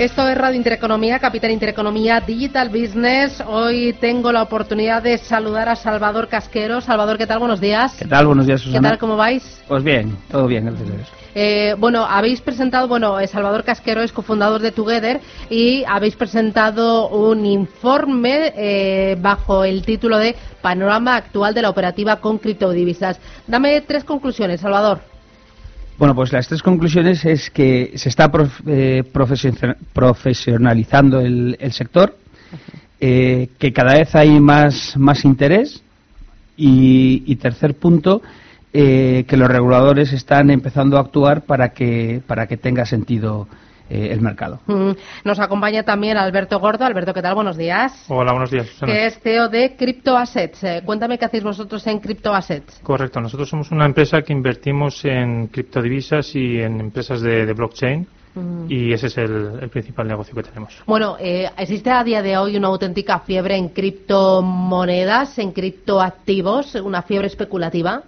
Esto es Radio Intereconomía, Capital Intereconomía, Digital Business. Hoy tengo la oportunidad de saludar a Salvador Casquero. Salvador, ¿qué tal? Buenos días. ¿Qué tal? Buenos días, Susana. ¿Qué tal? ¿Cómo vais? Pues bien, todo bien, gracias a Dios. Eh, bueno, habéis presentado, bueno, eh, Salvador Casquero es cofundador de Together y habéis presentado un informe eh, bajo el título de Panorama actual de la operativa con criptodivisas. Dame tres conclusiones, Salvador. Bueno, pues las tres conclusiones es que se está eh, profesionalizando el, sector, eh, que cada vez hay más, más interés y, tercer punto, eh, que los reguladores están empezando a actuar para que, para que tenga sentido eh, el mercado. Mm. Nos acompaña también Alberto Gordo. Alberto, ¿qué tal? Buenos días. Hola, buenos días. Que es CEO de Crypto Assets. Eh, cuéntame qué hacéis vosotros en Crypto Assets. Correcto. Nosotros somos una empresa que invertimos en criptodivisas y en empresas de, blockchain. Mm. Y ese es el, principal negocio que tenemos. Bueno, eh, ¿existe a día de hoy una auténtica fiebre en criptomonedas, en criptoactivos, una fiebre especulativa?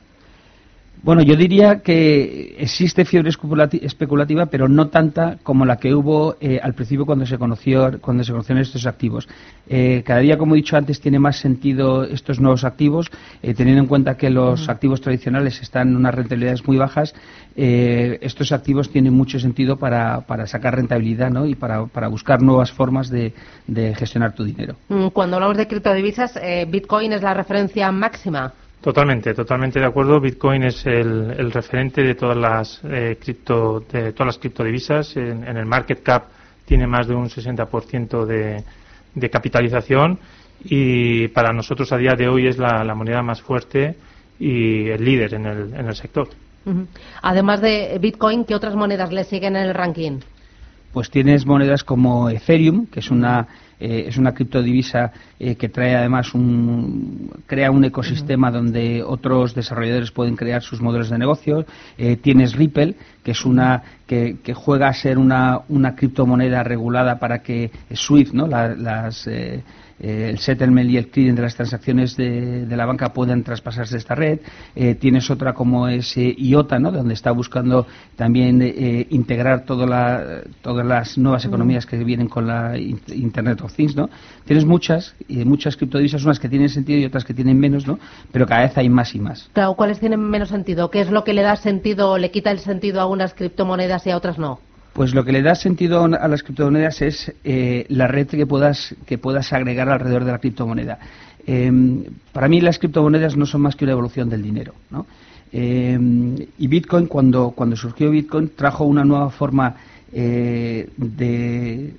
Bueno, yo diría que existe fiebre especulativa, pero no tanta como la que hubo eh, al principio cuando se conoció cuando se conocieron estos activos. Eh, cada día, como he dicho antes, tiene más sentido estos nuevos activos, eh, teniendo en cuenta que los activos tradicionales están en unas rentabilidades muy bajas. estos activos tienen mucho sentido para, sacar rentabilidad ¿no? y para, buscar nuevas formas de, de, gestionar tu dinero. Mm, cuando hablamos de criptodivisas, Bitcoin es la referencia máxima. Totalmente, totalmente de acuerdo. Bitcoin es el, referente de todas las eh, cripto, de todas las criptodivisas. En, el market cap tiene más de un 60% de, de capitalización y para nosotros a día de hoy es la, moneda más fuerte y el líder en el, en el sector. Además de Bitcoin, ¿qué otras monedas le siguen en el ranking? Pues tienes monedas como Ethereum, que es una eh, es una criptodivisa eh, que trae además un crea un ecosistema donde otros desarrolladores pueden crear sus modelos de negocio. Eh, tienes Ripple, que es una que, juega a ser una, una criptomoneda regulada para que SWIFT, ¿no? las eh, el settlement y el clearing de las transacciones de, la banca puedan traspasarse esta red. Eh, tienes otra como es eh, IOTA, ¿no? donde está buscando también integrar todas las nuevas economías que vienen con la Internet of Things. ¿no? Tienes muchas, muchas criptodivisas, unas que tienen sentido y otras que tienen menos, ¿no? pero cada vez hay más y más. Claro, ¿cuáles tienen menos sentido? ¿Qué es lo que le da sentido o le quita el sentido a unas criptomonedas y a otras no? Pues lo que le da sentido a las criptomonedas es eh, la red que puedas, que puedas agregar alrededor de la criptomoneda. Em, para mí las criptomonedas no son más que una evolución del dinero. Em, y Bitcoin, cuando, cuando surgió Bitcoin, trajo una nueva forma eh, de,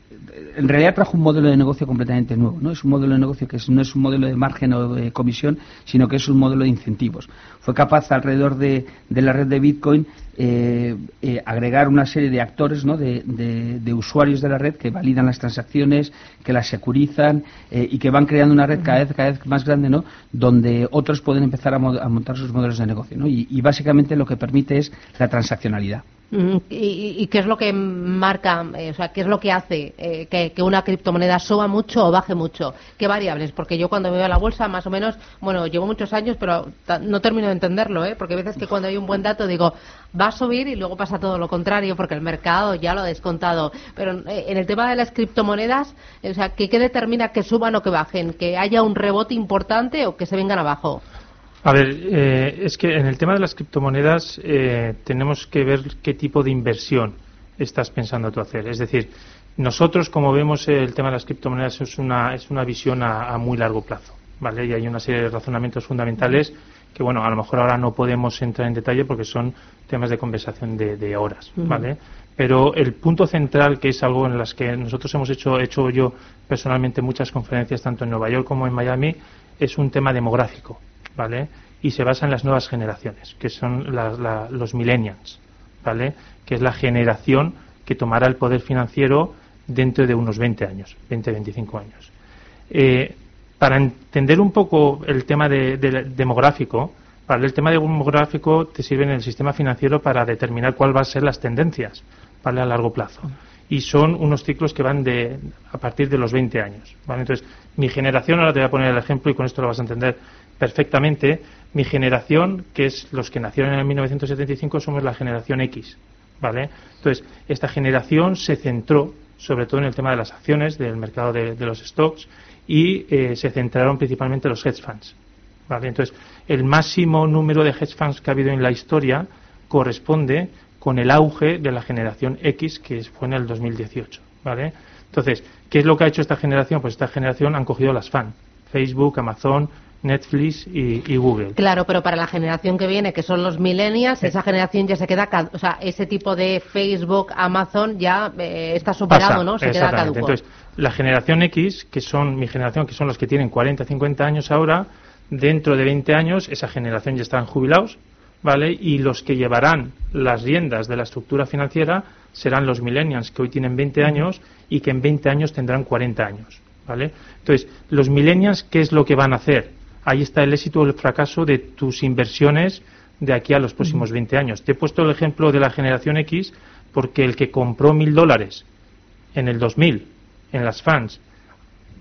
en realidad trajo un modelo de negocio completamente nuevo. No es un modelo de negocio que no es un modelo de margen o de comisión, sino que es un modelo de incentivos. Fue capaz alrededor de, la red de Bitcoin eh, eh, agregar una serie de actores, ¿no? de, usuarios de la red que validan las transacciones, que las securizan eh, y que van creando una red cada vez, cada vez más grande, ¿no? donde otros pueden empezar a, montar sus modelos de negocio. ¿no? y básicamente lo que permite es la transaccionalidad. ¿Y, qué es lo que marca, eh, o sea, qué es lo que hace eh, que, una criptomoneda suba mucho o baje mucho? ¿Qué variables? Porque yo cuando me veo a la bolsa, más o menos, bueno, llevo muchos años, pero no termino de entenderlo, ¿eh? Porque a veces que cuando hay un buen dato digo, va a subir y luego pasa todo lo contrario, porque el mercado ya lo ha descontado. Pero eh, en el tema de las criptomonedas, o sea, ¿qué, ¿qué determina que suban o que bajen? ¿Que haya un rebote importante o que se vengan abajo? A ver, eh, es que en el tema de las criptomonedas eh, tenemos que ver qué tipo de inversión estás pensando tú hacer. Es decir, nosotros, como vemos, el tema de las criptomonedas es una, es una visión a, muy largo plazo, ¿vale? Y hay una serie de razonamientos fundamentales que, bueno, a lo mejor ahora no podemos entrar en detalle porque son temas de conversación de, horas, ¿vale? Pero el punto central, que es algo en las que nosotros hemos hecho, hecho yo personalmente muchas conferencias, tanto en Nueva York como en Miami, es un tema demográfico. ¿Vale? Y se basa en las nuevas generaciones, que son los millennials, ¿vale? Que es la generación que tomará el poder financiero dentro de unos 20 años, 20, 25 años. Eh, para entender un poco el tema de, demográfico, Para el tema demográfico te sirve en el sistema financiero para determinar cuál va a ser las tendencias ¿vale? a largo plazo. Y son unos ciclos que van de, a partir de los 20 años. ¿vale? Entonces, mi generación, ahora te voy a poner el ejemplo y con esto lo vas a entender perfectamente. Mi generación, que es los que nacieron en 1975, somos la generación X. ¿vale? Entonces, esta generación se centró sobre todo en el tema de las acciones, del mercado de, los stocks, y eh, se centraron principalmente en los hedge funds. ¿vale? Entonces, el máximo número de hedge funds que ha habido en la historia corresponde con el auge de la generación X, que fue en el 2018. ¿vale? Entonces, ¿qué es lo que ha hecho esta generación? Pues esta generación han cogido las FAN, Facebook, Amazon, Netflix y, Google. Claro, pero para la generación que viene, que son los millennials, esa generación ya se queda, o sea, ese tipo de Facebook, Amazon ya eh, está superado, ¿no? Se queda caduco. Entonces, la generación X, que son mi generación, que son los que tienen 40, 50 años ahora, dentro de 20 años esa generación ya estarán jubilados, ¿vale? Y los que llevarán las riendas de la estructura financiera serán los millennials, que hoy tienen 20 años y que en 20 años tendrán 40 años, ¿vale? Entonces, los millennials, ¿qué es lo que van a hacer? ahí está el éxito o el fracaso de tus inversiones de aquí a los próximos 20 años. Te he puesto el ejemplo de la generación X porque el que compró mil dólares en el 2000 en las fans,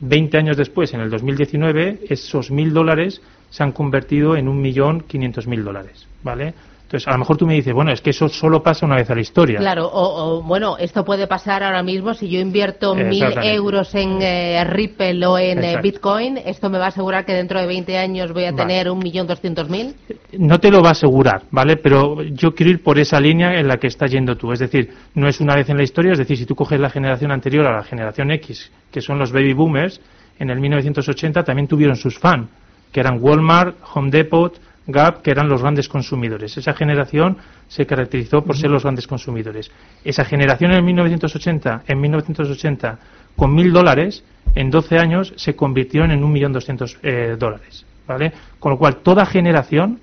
20 años después, en el 2019, esos mil dólares se han convertido en un millón quinientos mil dólares, ¿vale? Entonces, a lo mejor tú me dices, bueno, es que eso solo pasa una vez a la historia. Claro, o, bueno, esto puede pasar ahora mismo si yo invierto mil euros en eh, Ripple o en eh, Bitcoin, ¿esto me va a asegurar que dentro de 20 años voy a tener un millón doscientos mil? No te lo va a asegurar, ¿vale? Pero yo quiero ir por esa línea en la que estás yendo tú. Es decir, no es una vez en la historia, es decir, si tú coges la generación anterior a la generación X, que son los baby boomers, en el 1980 también tuvieron sus fans, que eran Walmart, Home Depot, Gap, que eran los grandes consumidores. Esa generación se caracterizó por ser los grandes consumidores. Esa generación en 1980, en 1980 con mil dólares, en 12 años se convirtieron en un millón doscientos eh, dólares. ¿vale? Con lo cual, toda generación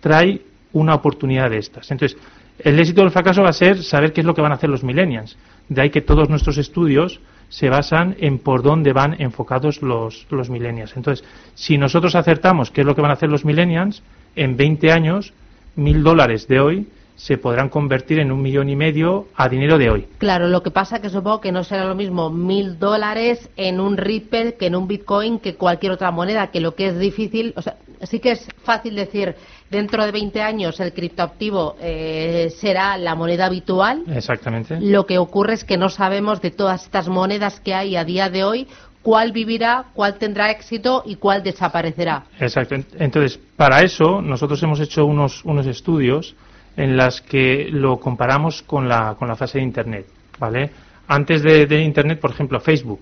trae una oportunidad de estas. Entonces, el éxito o el fracaso va a ser saber qué es lo que van a hacer los millennials. De ahí que todos nuestros estudios se basan en por dónde van enfocados los, los millennials. Entonces, si nosotros acertamos qué es lo que van a hacer los millennials, en 20 años, mil dólares de hoy se podrán convertir en un millón y medio a dinero de hoy. Claro, lo que pasa que supongo que no será lo mismo mil dólares en un Ripple que en un Bitcoin que cualquier otra moneda, que lo que es difícil, o sea, sí que es fácil decir dentro de 20 años el criptoactivo eh, será la moneda habitual. Exactamente. Lo que ocurre es que no sabemos de todas estas monedas que hay a día de hoy cuál vivirá, cuál tendrá éxito y cuál desaparecerá. Exacto. Entonces, para eso nosotros hemos hecho unos, unos estudios en las que lo comparamos con la, con la fase de Internet. ¿vale? Antes de, Internet, por ejemplo, Facebook.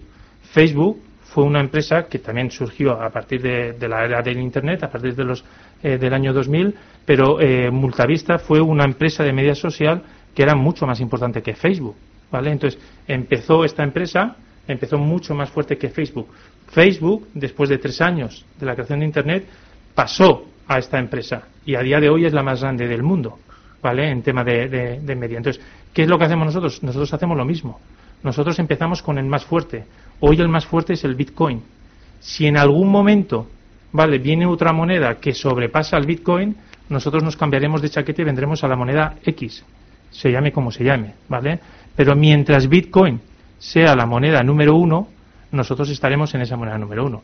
Facebook fue una empresa que también surgió a partir de, la era del Internet, a partir de los, eh, del año 2000, pero eh, Multavista fue una empresa de media social que era mucho más importante que Facebook. ¿vale? Entonces, empezó esta empresa empezó mucho más fuerte que Facebook. Facebook, después de tres años de la creación de Internet, pasó a esta empresa y a día de hoy es la más grande del mundo, ¿vale? En tema de, de, media. Entonces, ¿qué es lo que hacemos nosotros? Nosotros hacemos lo mismo. Nosotros empezamos con el más fuerte. Hoy el más fuerte es el Bitcoin. Si en algún momento, ¿vale? Viene otra moneda que sobrepasa al Bitcoin, nosotros nos cambiaremos de chaqueta y vendremos a la moneda X, se llame como se llame, ¿vale? Pero mientras Bitcoin sea la moneda número uno, nosotros estaremos en esa moneda número uno.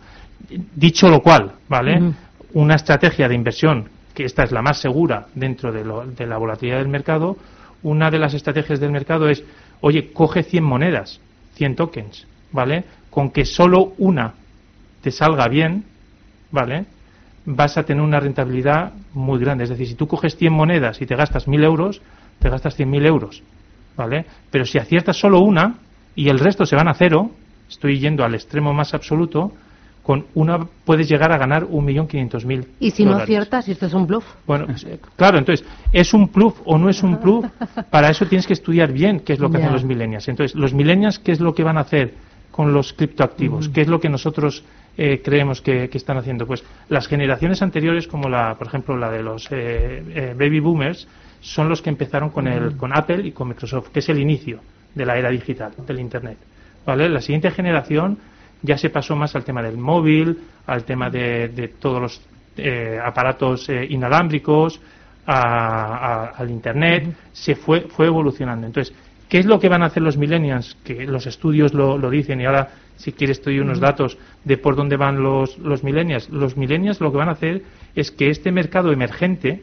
Dicho lo cual, ¿vale? Una estrategia de inversión, que esta es la más segura dentro de, la volatilidad del mercado, una de las estrategias del mercado es, oye, coge 100 monedas, 100 tokens, ¿vale? Con que solo una te salga bien, ¿vale? Vas a tener una rentabilidad muy grande. Es decir, si tú coges 100 monedas y te gastas 1.000 euros, te gastas 100.000 euros, ¿vale? Pero si aciertas solo una, y el resto se van a cero, estoy yendo al extremo más absoluto, con una puedes llegar a ganar un millón quinientos mil. ¿Y si no aciertas, si esto es un bluff? Bueno, eh, claro, entonces, ¿es un bluff o no es un bluff? Para eso tienes que estudiar bien qué es lo que hacen los millennials. Entonces, los millennials, ¿qué es lo que van a hacer con los criptoactivos? ¿Qué es lo que nosotros eh, creemos que, están haciendo? Pues las generaciones anteriores, como la, por ejemplo, la de los eh, baby boomers, son los que empezaron con, el, con Apple y con Microsoft, que es el inicio de la era digital, del Internet. ¿vale? La siguiente generación ya se pasó más al tema del móvil, al tema de, todos los eh, aparatos eh, inalámbricos, al Internet, se fue, fue evolucionando. Entonces, ¿qué es lo que van a hacer los millennials? Que los estudios lo, dicen y ahora, si quieres, estoy unos datos de por dónde van los, los millennials. Los millennials lo que van a hacer es que este mercado emergente,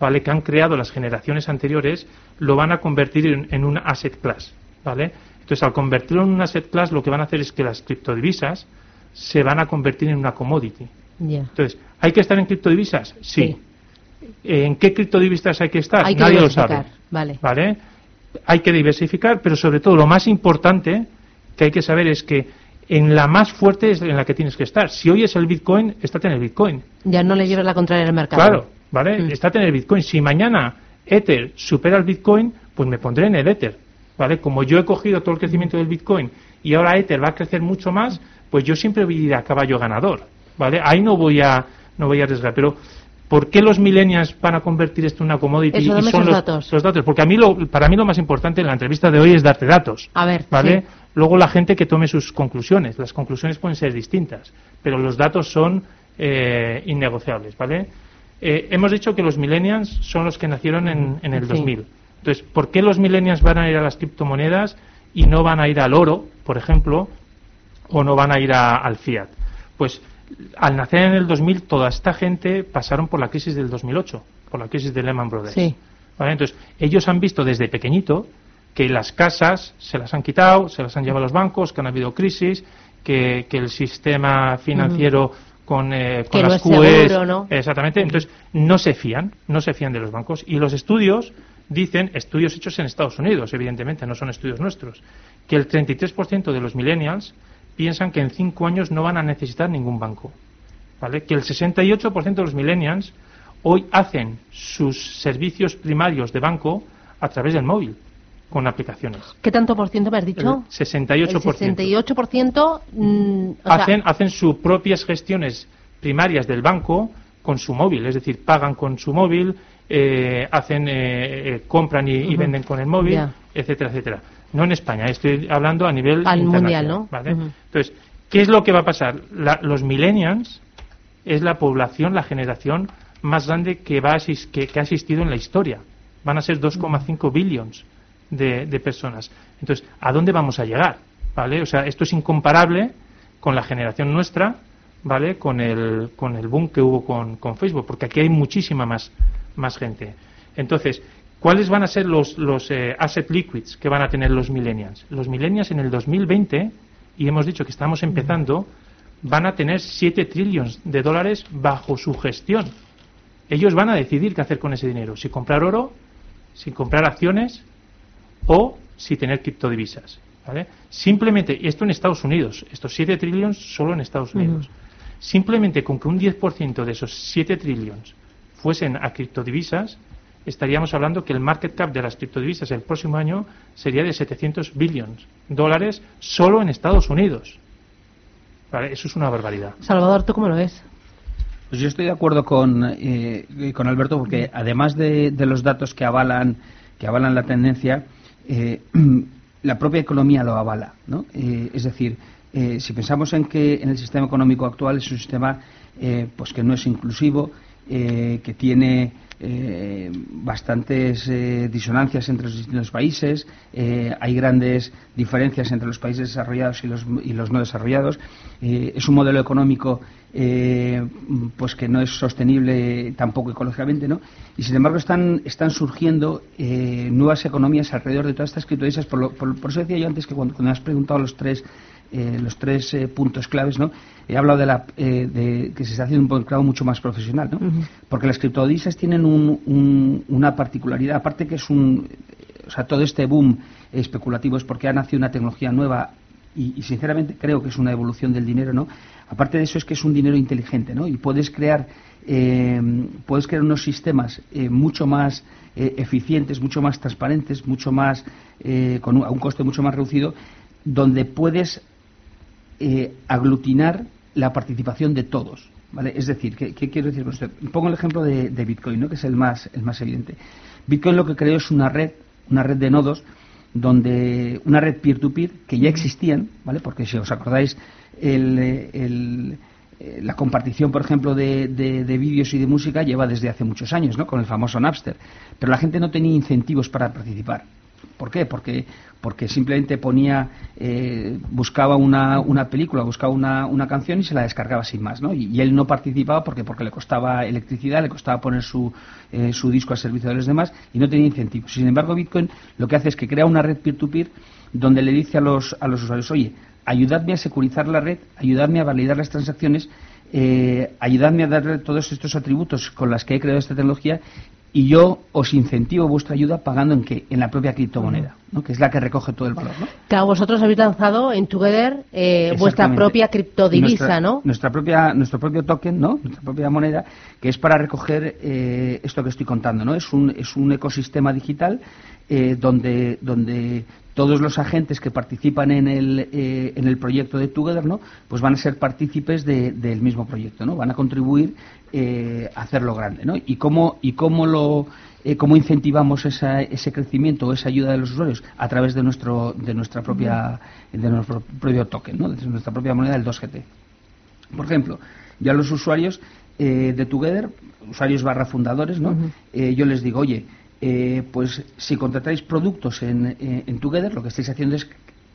¿vale? que han creado las generaciones anteriores, lo van a convertir en, en un asset class. ¿Vale? Entonces, al convertirlo en un asset class, lo que van a hacer es que las criptodivisas se van a convertir en una commodity. Entonces, ¿hay que estar en criptodivisas? Sí. ¿En qué criptodivisas hay que estar? Hay Nadie lo sabe. Vale. ¿Vale? Hay que diversificar, pero sobre todo lo más importante que hay que saber es que en la más fuerte es en la que tienes que estar. Si hoy es el Bitcoin, estate en el Bitcoin. Ya no le lleves la contraria al mercado. Claro, ¿vale? Mm. Estate en el Bitcoin. Si mañana Ether supera el Bitcoin, pues me pondré en el Ether. ¿Vale? Como yo he cogido todo el crecimiento del Bitcoin y ahora Ether va a crecer mucho más, pues yo siempre voy a ir a caballo ganador. ¿Vale? Ahí no voy a, no voy a arriesgar. Pero ¿Por qué los millennials van a convertir esto en una commodity? y son los datos. los datos. Porque a mí lo, para mí lo más importante en la entrevista de hoy es darte datos. A ver, ¿vale? Luego la gente que tome sus conclusiones. Las conclusiones pueden ser distintas, pero los datos son eh, innegociables, ¿vale? Eh, hemos dicho que los millennials son los que nacieron en, el 2000. Entonces, ¿por qué los millennials van a ir a las criptomonedas y no van a ir al oro, por ejemplo, o no van a ir al fiat? Pues al nacer en el 2000, toda esta gente pasaron por la crisis del 2008, por la crisis de Lehman Brothers. Entonces, ellos han visto desde pequeñito que las casas se las han quitado, se las han llevado a los bancos, que han habido crisis, que, el sistema financiero con, eh, las QEs, exactamente, entonces no se fían, no se fían de los bancos. Y los estudios dicen, estudios hechos en Estados Unidos, evidentemente, no son estudios nuestros, que el 33% de los millennials piensan que en cinco años no van a necesitar ningún banco. ¿vale? Que el 68% de los millennials hoy hacen sus servicios primarios de banco a través del móvil, con aplicaciones. ¿Qué tanto por ciento me has dicho? El 68%. El 68% mm, hacen, hacen sus propias gestiones primarias del banco con su móvil, es decir, pagan con su móvil, eh, hacen, eh, eh, compran y, venden con el móvil, etcétera, etcétera. No en España, estoy hablando a nivel Al mundial, ¿no? Entonces, ¿qué es lo que va a pasar? los millennials es la población, la generación más grande que, va que, ha asistido en la historia. Van a ser 2,5 billions de, personas. Entonces, ¿a dónde vamos a llegar? ¿Vale? O sea, esto es incomparable con la generación nuestra, ¿vale? Con el, con el boom que hubo con, con Facebook, porque aquí hay muchísima más, más gente. Entonces, ¿Cuáles van a ser los, los eh, asset liquids que van a tener los millennials? Los millennials en el 2020, y hemos dicho que estamos empezando, van a tener 7 trillones de dólares bajo su gestión. Ellos van a decidir qué hacer con ese dinero, si comprar oro, si comprar acciones o si tener criptodivisas. ¿vale? Simplemente, y esto en Estados Unidos, estos 7 trillones solo en Estados Unidos. Simplemente con que un 10% de esos 7 trillones fuesen a criptodivisas, estaríamos hablando que el market cap de las criptodivisas el próximo año sería de 700 billones dólares solo en Estados Unidos. Eso es una barbaridad. Salvador, ¿tú cómo lo ves? Pues yo estoy de acuerdo con, eh, con Alberto porque además de, los datos que avalan, que avalan la tendencia, eh, la propia economía lo avala. ¿no? Eh, es decir, si pensamos en que en el sistema económico actual es un sistema pues que no es inclusivo, que tiene eh, bastantes eh, disonancias entre los distintos países, eh, hay grandes diferencias entre los países desarrollados y los, y los no desarrollados. es un modelo económico pues que no es sostenible tampoco ecológicamente, ¿no? Y sin embargo están, están surgiendo nuevas economías alrededor de todas estas criptodivisas. Por, por, eso decía yo antes que cuando, cuando me has preguntado los tres eh, los tres eh, puntos claves, ¿no? He hablado de, la, eh, de que se está haciendo un mercado mucho más profesional, ¿no? Porque las criptodivisas tienen una particularidad, aparte que es un, o sea, todo este boom especulativo es porque ha nacido una tecnología nueva y, sinceramente creo que es una evolución del dinero, ¿no? Aparte de eso es que es un dinero inteligente, ¿no? Y puedes crear, puedes crear unos sistemas mucho más eficientes, mucho más transparentes, mucho más con un, a un coste mucho más reducido, donde puedes eh, aglutinar la participación de todos. ¿vale? Es decir, ¿qué, quiero decir con usted? Pongo el ejemplo de, Bitcoin, ¿no? que es el más, el más evidente. Bitcoin lo que creó es una red, una red de nodos, donde una red peer-to-peer que ya existían, ¿vale? porque si os acordáis, el, eh, la compartición, por ejemplo, de, de, vídeos y de música lleva desde hace muchos años, ¿no? Con el famoso Napster. Pero la gente no tenía incentivos para participar. ¿Por qué? Porque, porque simplemente ponía, eh, buscaba una, una, película, buscaba una, una, canción y se la descargaba sin más, ¿no? Y, él no participaba porque, porque le costaba electricidad, le costaba poner su, eh, su disco al servicio de los demás y no tenía incentivos. Sin embargo, Bitcoin lo que hace es que crea una red peer-to-peer donde le dice a los, a los usuarios, oye, ayudadme a securizar la red, ayudadme a validar las transacciones, eh, ayudadme a darle todos estos atributos con los que he creado esta tecnología y yo os incentivo vuestra ayuda pagando en qué? En la propia criptomoneda, ¿no? que es la que recoge todo el valor. ¿no? Claro, vosotros habéis lanzado en Together eh, vuestra propia criptodivisa, ¿no? Nuestra propia, nuestro propio token, ¿no? Nuestra propia moneda, que es para recoger eh, esto que estoy contando, ¿no? Es un, es un ecosistema digital eh, donde, donde todos los agentes que participan en el, eh, en el proyecto de Together, ¿no? Pues van a ser partícipes del mismo proyecto, ¿no? Van a contribuir eh, hacerlo grande, ¿no? Y cómo, y cómo lo eh, cómo incentivamos ese crecimiento o esa ayuda de los usuarios a través de nuestro de nuestra propia de nuestro propio token, ¿no? De nuestra propia moneda del 2GT. Por ejemplo, ya los usuarios de Together, usuarios barra fundadores, ¿no? yo les digo, oye, eh, pues si contratáis productos en, eh, en, Together, lo que estáis haciendo es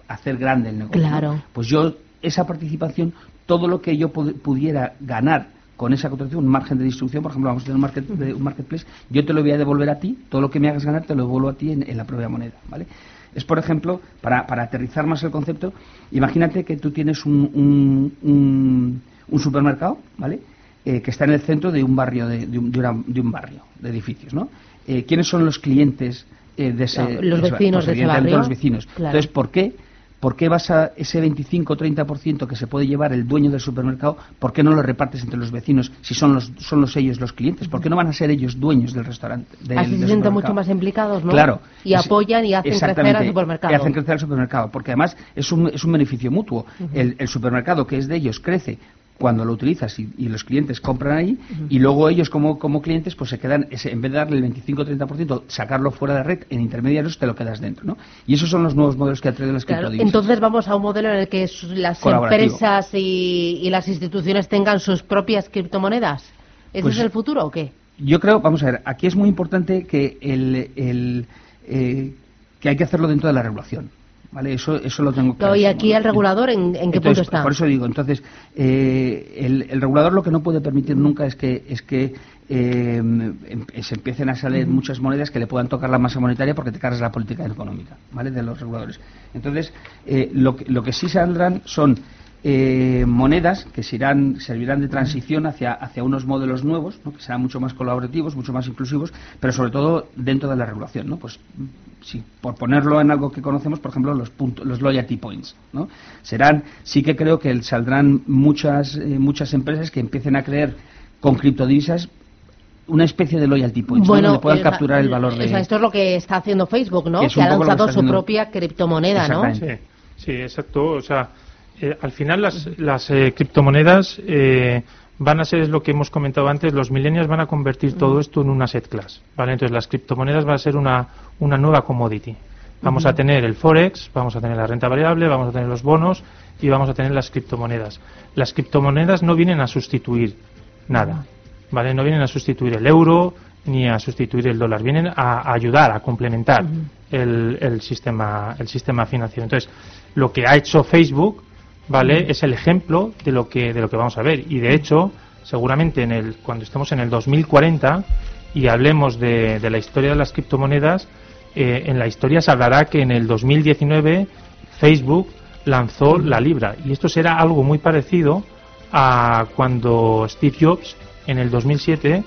hacer grande el negocio. Claro. Pues yo, esa participación, todo lo que yo pudiera ganar con esa contratación, un margen de distribución, por ejemplo, vamos a tener un, market, un marketplace, yo te lo voy a devolver a ti, todo lo que me hagas ganar te lo devuelvo a ti en, la propia moneda, ¿vale? Es, por ejemplo, para, para, aterrizar más el concepto, imagínate que tú tienes un, un, un supermercado, ¿vale? Eh, que está en el centro de un barrio, de, de, un, de un barrio, de edificios, ¿no? Eh, quiénes son los clientes eh, de ese los vecinos de ese barrio los vecinos entonces por qué ¿Por qué vas a ese 25 30% que se puede llevar el dueño del supermercado? ¿Por qué no lo repartes entre los vecinos si son los, son los ellos los clientes? ¿Por qué no van a ser ellos dueños del restaurante? Así se sienten mucho más implicados, ¿no? Claro. Y apoyan y hacen crecer al supermercado. Y hacen crecer al supermercado, porque además es un, es un beneficio mutuo. el, el, supermercado que es de ellos crece cuando lo utilizas y, los clientes compran ahí y luego ellos como, como clientes pues se quedan, en vez de darle el 25-30%, sacarlo fuera de la red, en intermediarios te lo quedas dentro. ¿no? Y esos son los nuevos modelos que ha traído las claro, Entonces vamos a un modelo en el que las empresas y, las instituciones tengan sus propias criptomonedas. ¿Ese pues es el futuro o qué? Yo creo, vamos a ver, aquí es muy importante que, el, eh, que hay que hacerlo dentro de la regulación. ¿Vale? Eso, eso lo tengo claro. ¿Y aquí el regulador en, qué punto está? Por eso digo, entonces, eh, el, regulador lo que no puede permitir nunca es que, es que eh, em, se empiecen a salir muchas monedas que le puedan tocar la masa monetaria porque te cargas la política económica, ¿vale? De los reguladores. Entonces, eh, lo, lo que sí saldrán son monedas que serán, servirán de transición hacia, hacia unos modelos nuevos, que serán mucho más colaborativos, mucho más inclusivos, pero sobre todo dentro de la regulación. ¿no? Pues si por ponerlo en algo que conocemos, por ejemplo, los puntos, los loyalty points, ¿no? Serán, sí que creo que saldrán muchas eh, muchas empresas que empiecen a creer con criptodivisas una especie de loyalty points, bueno, donde puedan capturar el valor de. esto es lo que está haciendo Facebook, ¿no? Que, ha lanzado su propia criptomoneda, ¿no? Sí, sí, exacto. O sea, eh, al final las, las eh, criptomonedas van a ser, es lo que hemos comentado antes, los millennials van a convertir todo esto en una asset class. ¿vale? Entonces las criptomonedas van a ser una, una nueva commodity. Vamos a tener el forex, vamos a tener la renta variable, vamos a tener los bonos y vamos a tener las criptomonedas. Las criptomonedas no vienen a sustituir nada, ¿vale? No vienen a sustituir el euro ni a sustituir el dólar, vienen a, ayudar, a complementar el, el, sistema, el sistema financiero. Entonces, lo que ha hecho Facebook ¿vale? Es el ejemplo de lo que de lo que vamos a ver. Y de hecho, seguramente en el cuando estemos en el 2040 y hablemos de, de la historia de las criptomonedas, eh, en la historia se hablará que en el 2019 Facebook lanzó la libra. Y esto será algo muy parecido a cuando Steve Jobs en el 2007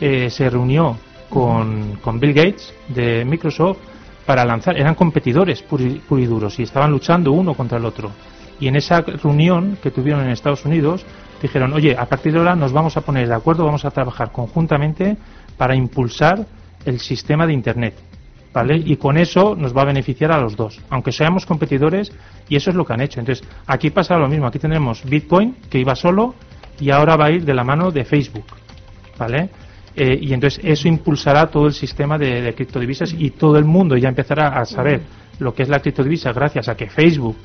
eh, se reunió con, con, Bill Gates de Microsoft para lanzar, eran competidores puriduros y estaban luchando uno contra el otro. Y en esa reunión que tuvieron en Estados Unidos, dijeron, oye, a partir de ahora nos vamos a poner de acuerdo, vamos a trabajar conjuntamente para impulsar el sistema de Internet. ¿Vale? Y con eso nos va a beneficiar a los dos, aunque seamos competidores, y eso es lo que han hecho. Entonces, aquí pasa lo mismo. Aquí tenemos Bitcoin, que iba solo, y ahora va a ir de la mano de Facebook. ¿Vale? Eh, y entonces eso impulsará todo el sistema de, de, criptodivisas y todo el mundo ya empezará a saber lo que es la criptodivisa gracias a que Facebook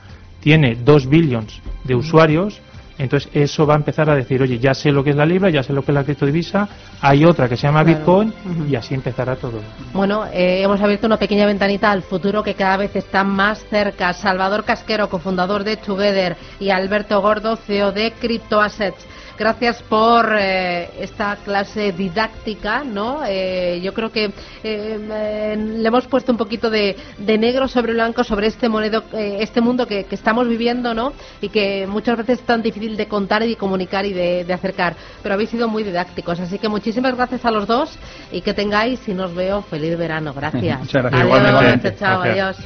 tiene 2 billions de usuarios, Entonces eso va a empezar a decir, oye, ya sé lo que es la libra, ya sé lo que es la criptodivisa, hay otra que se llama Bitcoin y así empezará todo. Bueno, eh, hemos abierto una pequeña ventanita al futuro que cada vez está más cerca. Salvador Casquero, cofundador de Together, y Alberto Gordo, CEO de CryptoAssets. Gracias por eh, esta clase didáctica, ¿no? Eh, yo creo que eh, le hemos puesto un poquito de, negro sobre blanco sobre este monedo, este mundo que, estamos viviendo, ¿no? Y que muchas veces es tan difícil de contar y de comunicar y de, acercar. Pero habéis sido muy didácticos, así que muchísimas gracias a los dos y que tengáis, y nos veo, feliz verano. Gracias. Muchas gracias. Chao, adiós.